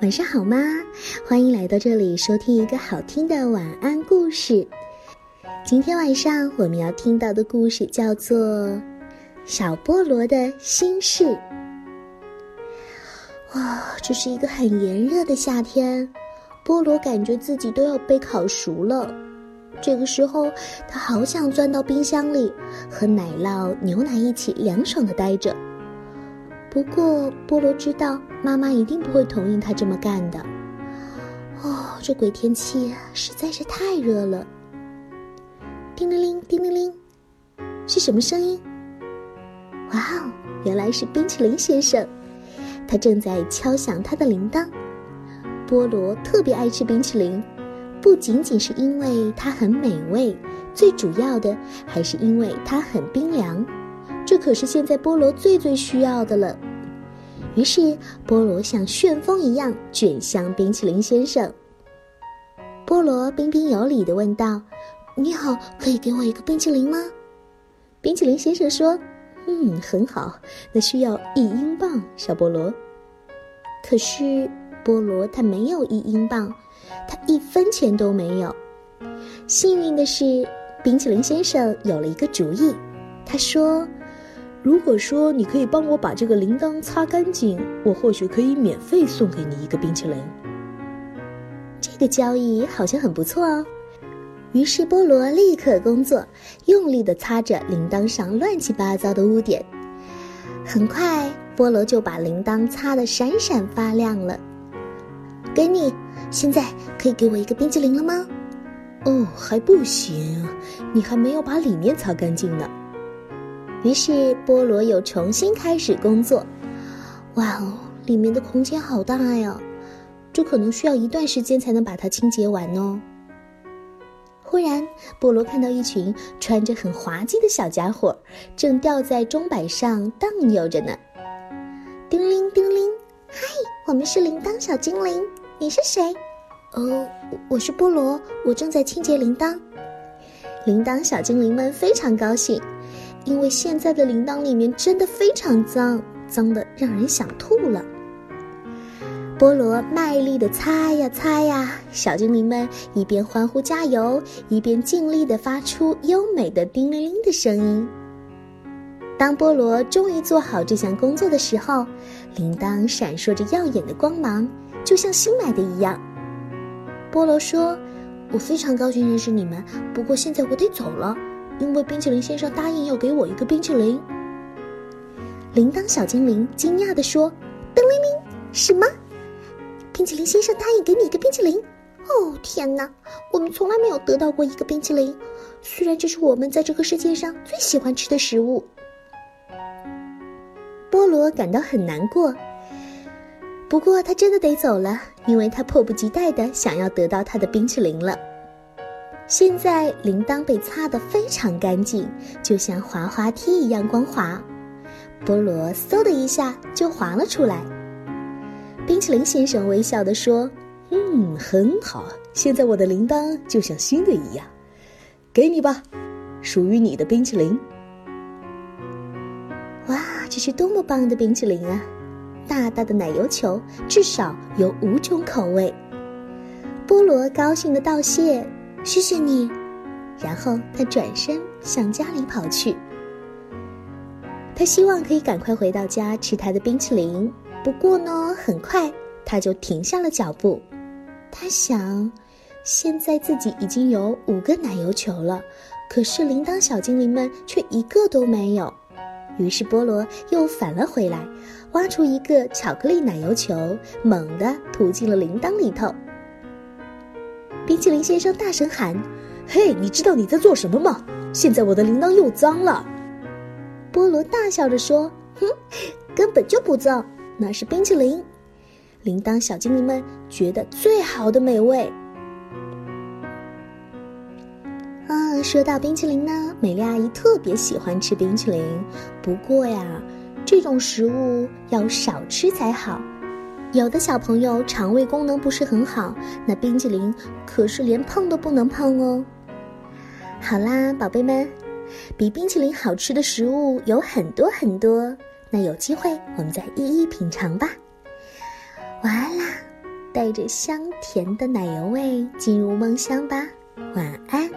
晚上好吗？欢迎来到这里收听一个好听的晚安故事。今天晚上我们要听到的故事叫做《小菠萝的心事》。哇，这是一个很炎热的夏天，菠萝感觉自己都要被烤熟了。这个时候，他好想钻到冰箱里，和奶酪、牛奶一起凉爽的待着。不过，菠萝知道妈妈一定不会同意他这么干的。哦，这鬼天气实在是太热了。叮铃铃，叮铃铃，是什么声音？哇哦，原来是冰淇淋先生，他正在敲响他的铃铛。菠萝特别爱吃冰淇淋，不仅仅是因为它很美味，最主要的还是因为它很冰凉。这可是现在菠萝最最需要的了。于是，菠萝像旋风一样卷向冰淇淋先生。菠萝彬彬有礼地问道：“你好，可以给我一个冰淇淋吗？”冰淇淋先生说：“嗯，很好，那需要一英镑，小菠萝。”可是，菠萝他没有一英镑，他一分钱都没有。幸运的是，冰淇淋先生有了一个主意，他说。如果说你可以帮我把这个铃铛擦干净，我或许可以免费送给你一个冰淇淋。这个交易好像很不错哦。于是菠萝立刻工作，用力地擦着铃铛上乱七八糟的污点。很快，菠萝就把铃铛擦得闪闪发亮了。给你，现在可以给我一个冰淇淋了吗？哦，还不行，你还没有把里面擦干净呢。于是菠萝又重新开始工作。哇哦，里面的空间好大呀！这可能需要一段时间才能把它清洁完哦。忽然，菠萝看到一群穿着很滑稽的小家伙，正吊在钟摆上荡悠着呢。叮铃叮铃，嗨，我们是铃铛小精灵，你是谁？哦，我是菠萝，我正在清洁铃铛。铃铛小精灵们非常高兴。因为现在的铃铛里面真的非常脏，脏的让人想吐了。菠萝卖力的擦呀擦呀，小精灵们一边欢呼加油，一边尽力的发出优美的叮铃铃的声音。当菠萝终于做好这项工作的时候，铃铛闪烁着耀眼的光芒，就像新买的一样。菠萝说：“我非常高兴认识你们，不过现在我得走了。”因为冰淇淋先生答应要给我一个冰淇淋，铃铛小精灵惊讶地说：“噔铃铃，什么？冰淇淋先生答应给你一个冰淇淋？哦，天哪！我们从来没有得到过一个冰淇淋，虽然这是我们在这个世界上最喜欢吃的食物。”菠萝感到很难过，不过他真的得走了，因为他迫不及待的想要得到他的冰淇淋了。现在铃铛被擦得非常干净，就像滑滑梯一样光滑。菠萝嗖的一下就滑了出来。冰淇淋先生微笑地说：“嗯，很好，现在我的铃铛就像新的一样。给你吧，属于你的冰淇淋。”哇，这是多么棒的冰淇淋啊！大大的奶油球，至少有五种口味。菠萝高兴的道谢。谢谢你，然后他转身向家里跑去。他希望可以赶快回到家吃他的冰淇淋。不过呢，很快他就停下了脚步。他想，现在自己已经有五个奶油球了，可是铃铛小精灵们却一个都没有。于是菠萝又返了回来，挖出一个巧克力奶油球，猛地吐进了铃铛里头。冰淇淋先生大声喊：“嘿，你知道你在做什么吗？现在我的铃铛又脏了。”菠萝大笑着说：“哼，根本就不脏，那是冰淇淋。铃铛小精灵们觉得最好的美味。”啊，说到冰淇淋呢，美丽阿姨特别喜欢吃冰淇淋。不过呀，这种食物要少吃才好。有的小朋友肠胃功能不是很好，那冰淇淋可是连碰都不能碰哦。好啦，宝贝们，比冰淇淋好吃的食物有很多很多，那有机会我们再一一品尝吧。晚安啦，带着香甜的奶油味进入梦乡吧。晚安。